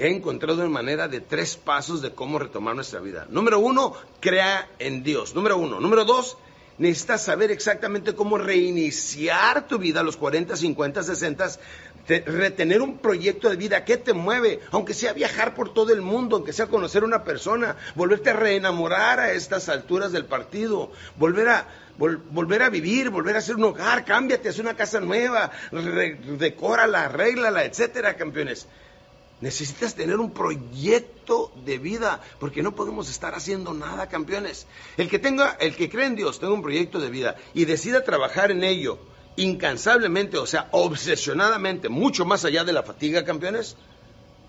He encontrado una manera de tres pasos de cómo retomar nuestra vida. Número uno, crea en Dios. Número uno. Número dos, necesitas saber exactamente cómo reiniciar tu vida a los 40, 50, 60, te- retener un proyecto de vida. ¿Qué te mueve? Aunque sea viajar por todo el mundo, aunque sea conocer una persona, volverte a reenamorar a estas alturas del partido, volver a, vol- volver a vivir, volver a hacer un hogar, cámbiate, haz una casa nueva, re- decórala, arréglala, etcétera, campeones. Necesitas tener un proyecto de vida, porque no podemos estar haciendo nada, campeones. El que tenga, el que cree en Dios, tenga un proyecto de vida y decida trabajar en ello incansablemente, o sea, obsesionadamente, mucho más allá de la fatiga, campeones,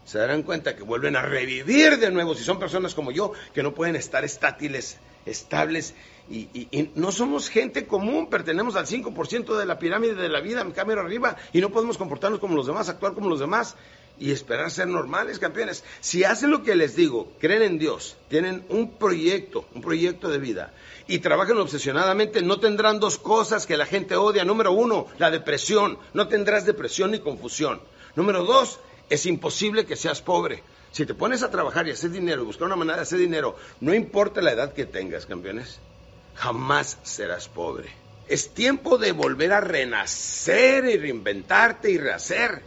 se darán cuenta que vuelven a revivir de nuevo si son personas como yo que no pueden estar estátiles, estables y, no somos gente común, pertenecemos al 5% de la pirámide de la vida, cámara arriba y no podemos comportarnos como los demás, actuar como los demás y esperar ser normales, campeones. Si hacen lo que les digo, creen en Dios, tienen un proyecto, un proyecto de vida y trabajan obsesionadamente, no tendrán dos cosas que la gente odia. Número uno, la depresión. No tendrás depresión ni confusión. Número dos, es imposible que seas pobre. Si te pones a trabajar y hacer dinero y buscar una manera de hacer dinero, no importa la edad que tengas, campeones, jamás serás pobre. Es tiempo de volver a renacer y reinventarte y rehacer.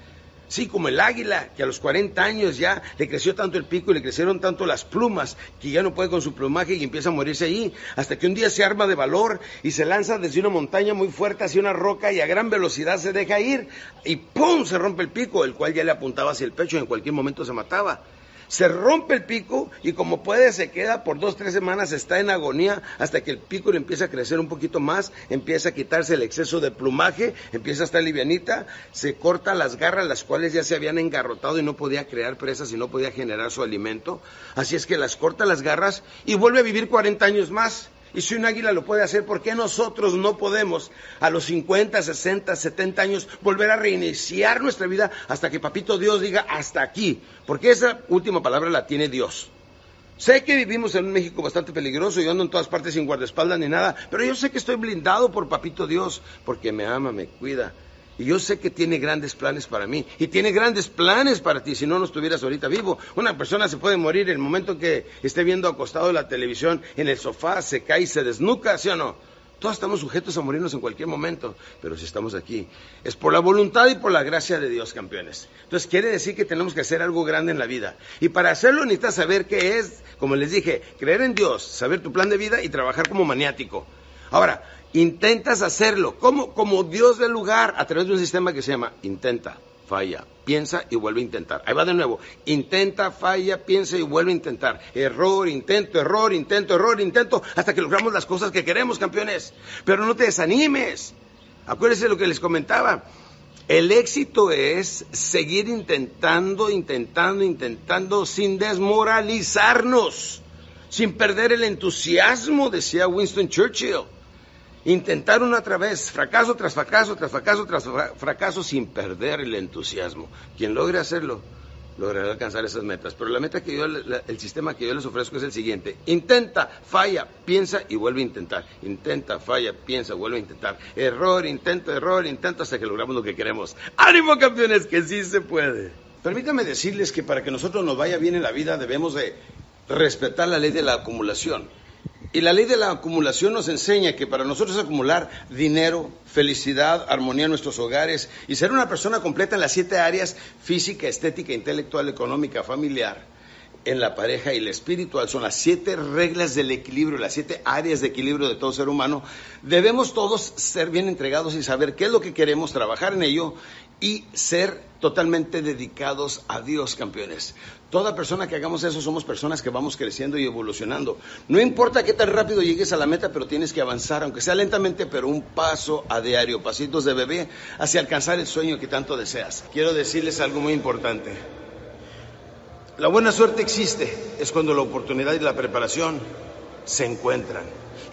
Sí, como el águila, que a los 40 años ya le creció tanto el pico y le crecieron tanto las plumas, que ya no puede con su plumaje y empieza a morirse ahí, hasta que un día se arma de valor y se lanza desde una montaña muy fuerte hacia una roca y a gran velocidad se deja ir y ¡pum! se rompe el pico, el cual ya le apuntaba hacia el pecho y en cualquier momento se mataba. Se rompe el pico y como puede se queda por dos, tres semanas, está en agonía hasta que el pico le empieza a crecer un poquito más, empieza a quitarse el exceso de plumaje, empieza a estar livianita, se corta las garras, las cuales ya se habían engarrotado y no podía crear presas y no podía generar su alimento. Así es que las corta las garras y vuelve a vivir 40 años más. Y si un águila lo puede hacer, ¿por qué nosotros no podemos a los 50, 60, 70 años volver a reiniciar nuestra vida hasta que Papito Dios diga hasta aquí? Porque esa última palabra la tiene Dios. Sé que vivimos en un México bastante peligroso, yo ando en todas partes sin guardaespaldas ni nada, pero yo sé que estoy blindado por Papito Dios, porque me ama, me cuida. Y yo sé que tiene grandes planes para mí. Y tiene grandes planes para ti, si no, no estuvieras ahorita vivo. Una persona se puede morir el momento que esté viendo acostado la televisión en el sofá, se cae y se desnuca, ¿sí o no? Todos estamos sujetos a morirnos en cualquier momento, pero si estamos aquí, es por la voluntad y por la gracia de Dios, campeones. Entonces quiere decir que tenemos que hacer algo grande en la vida. Y para hacerlo necesitas saber qué es, como les dije, creer en Dios, saber tu plan de vida y trabajar como maniático. Ahora, intentas hacerlo como, Dios del lugar a través de un sistema que se llama intenta, falla, piensa y vuelve a intentar. Ahí va de nuevo. Intenta, falla, piensa y vuelve a intentar. Error, intento, error, intento, error, intento, hasta que logramos las cosas que queremos, campeones. Pero no te desanimes. Acuérdense lo que les comentaba. El éxito es seguir intentando, intentando, intentando sin desmoralizarnos, sin perder el entusiasmo, decía Winston Churchill. Intentar una otra vez, fracaso tras fracaso, tras fracaso, tras fracaso, sin perder el entusiasmo. Quien logre hacerlo, logrará alcanzar esas metas. Pero la meta que yo, el sistema que yo les ofrezco es el siguiente. Intenta, falla, piensa y vuelve a intentar. Intenta, falla, piensa, vuelve a intentar. Error, intento, error, intento hasta que logramos lo que queremos. ¡Ánimo, campeones! Que sí se puede. Permítanme decirles que para que nosotros nos vaya bien en la vida debemos de respetar la ley de la acumulación. Y la ley de la acumulación nos enseña que para nosotros acumular dinero, felicidad, armonía en nuestros hogares y ser una persona completa en las siete áreas física, estética, intelectual, económica, familiar, en la pareja y la espiritual son las siete reglas del equilibrio, las siete áreas de equilibrio de todo ser humano. Debemos todos ser bien entregados y saber qué es lo que queremos, trabajar en ello y ser totalmente dedicados a Dios, campeones. Toda persona que hagamos eso somos personas que vamos creciendo y evolucionando. No importa qué tan rápido llegues a la meta, pero tienes que avanzar, aunque sea lentamente, pero un paso a diario, pasitos de bebé, hacia alcanzar el sueño que tanto deseas. Quiero decirles algo muy importante. La buena suerte existe, es cuando la oportunidad y la preparación se encuentran.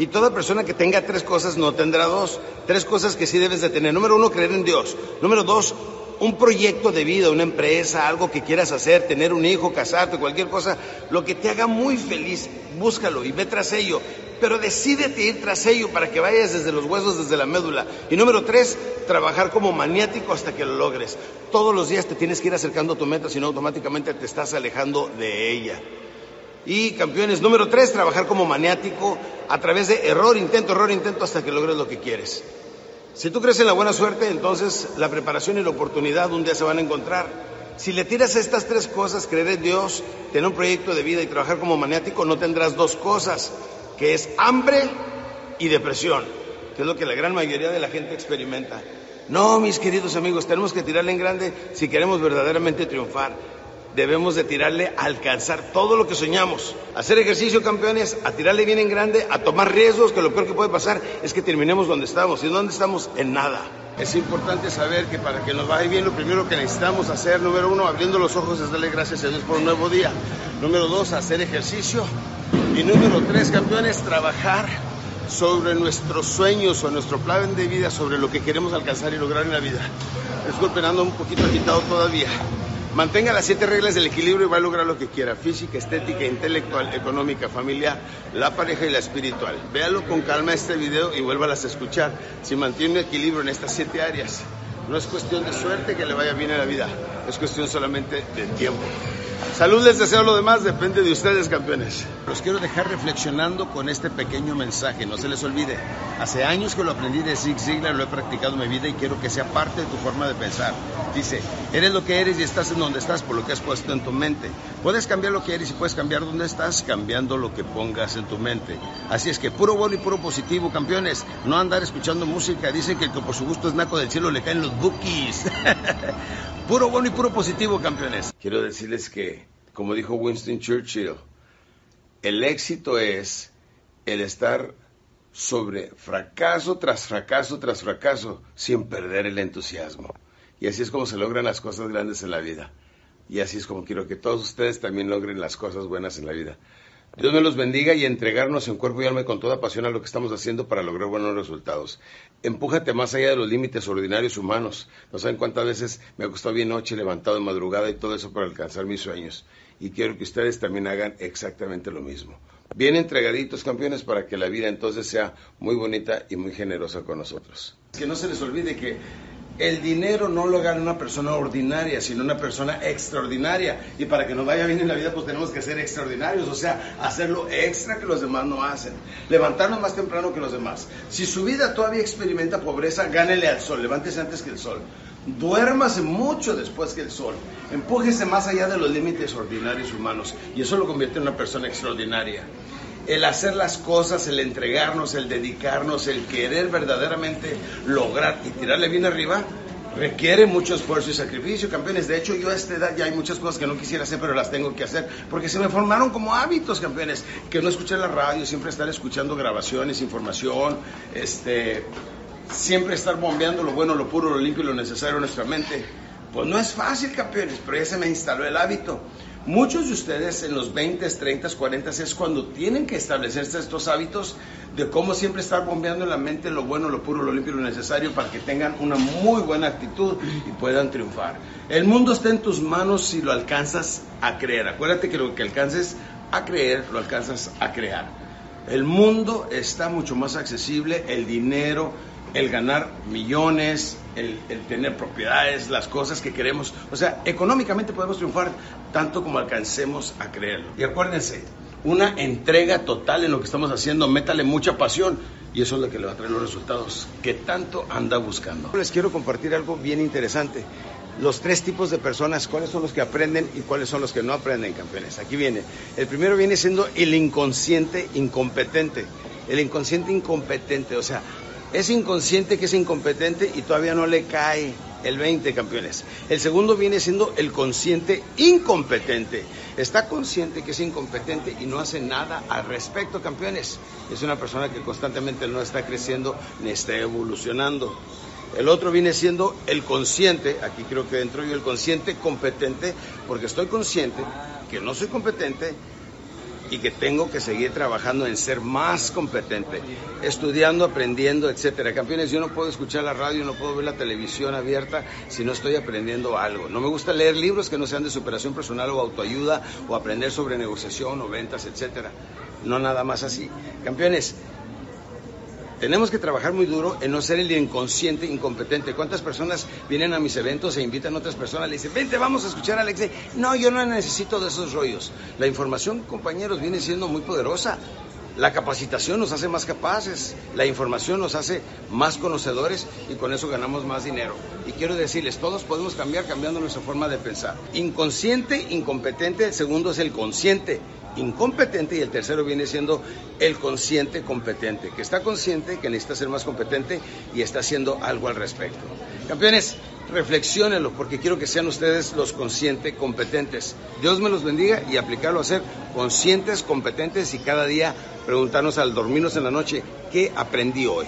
Y toda persona que tenga tres cosas no tendrá dos. Tres cosas que sí debes de tener. Número uno, creer en Dios. Número dos, un proyecto de vida, una empresa, algo que quieras hacer, tener un hijo, casarte, cualquier cosa, lo que te haga muy feliz, búscalo y ve tras ello. Pero decídete ir tras ello para que vayas desde los huesos, desde la médula. Y número tres, trabajar como maniático hasta que lo logres. Todos los días te tienes que ir acercando a tu meta, si no automáticamente te estás alejando de ella. Y campeones, número tres, trabajar como maniático a través de error, intento, error, intento hasta que logres lo que quieres. Si tú crees en la buena suerte, entonces la preparación y la oportunidad un día se van a encontrar. Si le tiras estas tres cosas, creer en Dios, tener un proyecto de vida y trabajar como maniático, no tendrás dos cosas, que es hambre y depresión, que es lo que la gran mayoría de la gente experimenta. No, mis queridos amigos, tenemos que tirarle en grande si queremos verdaderamente triunfar debemos de tirarle a alcanzar todo lo que soñamos. Hacer ejercicio, campeones, a tirarle bien en grande, a tomar riesgos, que lo peor que puede pasar es que terminemos donde estamos. ¿Y dónde estamos? En nada. Es importante saber que para que nos vaya bien, lo primero que necesitamos hacer, número uno, abriendo los ojos es darle gracias a Dios por un nuevo día. Número dos, hacer ejercicio. Y número tres, campeones, trabajar sobre nuestros sueños o nuestro plan de vida, sobre lo que queremos alcanzar y lograr en la vida. Disculpen, ando un poquito agitado todavía. Mantenga las siete reglas del equilibrio y va a lograr lo que quiera, física, estética, intelectual, económica, familiar, la pareja y la espiritual. Véalo con calma este video y vuélvalas a escuchar. Si mantiene equilibrio en estas siete áreas, no es cuestión de suerte que le vaya bien en la vida, es cuestión solamente de tiempo. Salud les deseo lo demás, depende de ustedes, campeones. Los quiero dejar reflexionando con este pequeño mensaje, no se les olvide. Hace años que lo aprendí de Zig Ziglar, lo he practicado en mi vida y quiero que sea parte de tu forma de pensar. Dice, eres lo que eres y estás en donde estás por lo que has puesto en tu mente. Puedes cambiar lo que eres y puedes cambiar donde estás cambiando lo que pongas en tu mente. Así es que puro bueno y puro positivo, campeones. No andar escuchando música. Dicen que el que por su gusto es naco del cielo le caen los bookies. puro bueno y puro positivo, campeones. Quiero decirles que, como dijo Winston Churchill, el éxito es el estar sobre fracaso tras fracaso tras fracaso sin perder el entusiasmo. Y así es como se logran las cosas grandes en la vida. Y así es como quiero que todos ustedes también logren las cosas buenas en la vida. Dios me los bendiga y entregarnos en cuerpo y alma con toda pasión a lo que estamos haciendo para lograr buenos resultados. Empújate más allá de los límites ordinarios humanos. No saben cuántas veces me ha costado bien noche, levantado de madrugada y todo eso para alcanzar mis sueños. Y quiero que ustedes también hagan exactamente lo mismo. Bien entregaditos, campeones, para que la vida entonces sea muy bonita y muy generosa con nosotros. Que no se les olvide que el dinero no lo gana una persona ordinaria, sino una persona extraordinaria. Y para que nos vaya bien en la vida, pues tenemos que ser extraordinarios, o sea, hacer lo extra que los demás no hacen. Levantarnos más temprano que los demás. Si su vida todavía experimenta pobreza, gánele al sol, levántese antes que el sol. Duérmase mucho después que el sol. Empújese más allá de los límites ordinarios humanos. Y eso lo convierte en una persona extraordinaria el hacer las cosas, el entregarnos, el dedicarnos, el querer verdaderamente lograr y tirarle bien arriba, requiere mucho esfuerzo y sacrificio, campeones. De hecho, yo a esta edad ya hay muchas cosas que no quisiera hacer, pero las tengo que hacer, porque se me formaron como hábitos, campeones, que no escuchar la radio, siempre estar escuchando grabaciones, información, este, siempre estar bombeando lo bueno, lo puro, lo limpio y lo necesario en nuestra mente. Pues no es fácil, campeones, pero ya se me instaló el hábito. Muchos de ustedes en los 20, 30, 40 es cuando tienen que establecerse estos hábitos de cómo siempre estar bombeando en la mente lo bueno, lo puro, lo limpio lo necesario para que tengan una muy buena actitud y puedan triunfar. El mundo está en tus manos si lo alcanzas a creer. Acuérdate que lo que alcances a creer, lo alcanzas a crear. El mundo está mucho más accesible, el dinero, el ganar millones, el, tener propiedades, las cosas que queremos. O sea, económicamente podemos triunfar tanto como alcancemos a creerlo. Y acuérdense, una entrega total en lo que estamos haciendo, métale mucha pasión y eso es lo que le va a traer los resultados que tanto anda buscando. Les quiero compartir algo bien interesante. Los tres tipos de personas, cuáles son los que aprenden y cuáles son los que no aprenden, campeones. Aquí viene. El primero viene siendo el inconsciente incompetente. El inconsciente incompetente, o sea, es inconsciente que es incompetente y todavía no le cae el 20, campeones. El segundo viene siendo el consciente incompetente. Está consciente que es incompetente y no hace nada al respecto, campeones. Es una persona que constantemente no está creciendo ni está evolucionando. El otro viene siendo el consciente, aquí creo que dentro yo el consciente competente, porque estoy consciente que no soy competente, y que tengo que seguir trabajando en ser más competente, estudiando, aprendiendo, etcétera. Campeones, yo no puedo escuchar la radio, no puedo ver la televisión abierta si no estoy aprendiendo algo. No me gusta leer libros que no sean de superación personal o autoayuda o aprender sobre negociación o ventas, etcétera. No nada más así. Campeones, tenemos que trabajar muy duro en no ser el inconsciente incompetente. ¿Cuántas personas vienen a mis eventos e invitan a otras personas? Le dicen, vente, vamos a escuchar a Alex. No, yo no necesito de esos rollos. La información, compañeros, viene siendo muy poderosa. La capacitación nos hace más capaces, la información nos hace más conocedores y con eso ganamos más dinero. Y quiero decirles, todos podemos cambiar cambiando nuestra forma de pensar. Inconsciente, incompetente, segundo es el consciente incompetente y el tercero viene siendo el consciente competente, que está consciente que necesita ser más competente y está haciendo algo al respecto. Campeones, reflexionenlo porque quiero que sean ustedes los conscientes competentes. Dios me los bendiga y aplicarlo a ser conscientes, competentes y cada día preguntarnos al dormirnos en la noche, ¿qué aprendí hoy?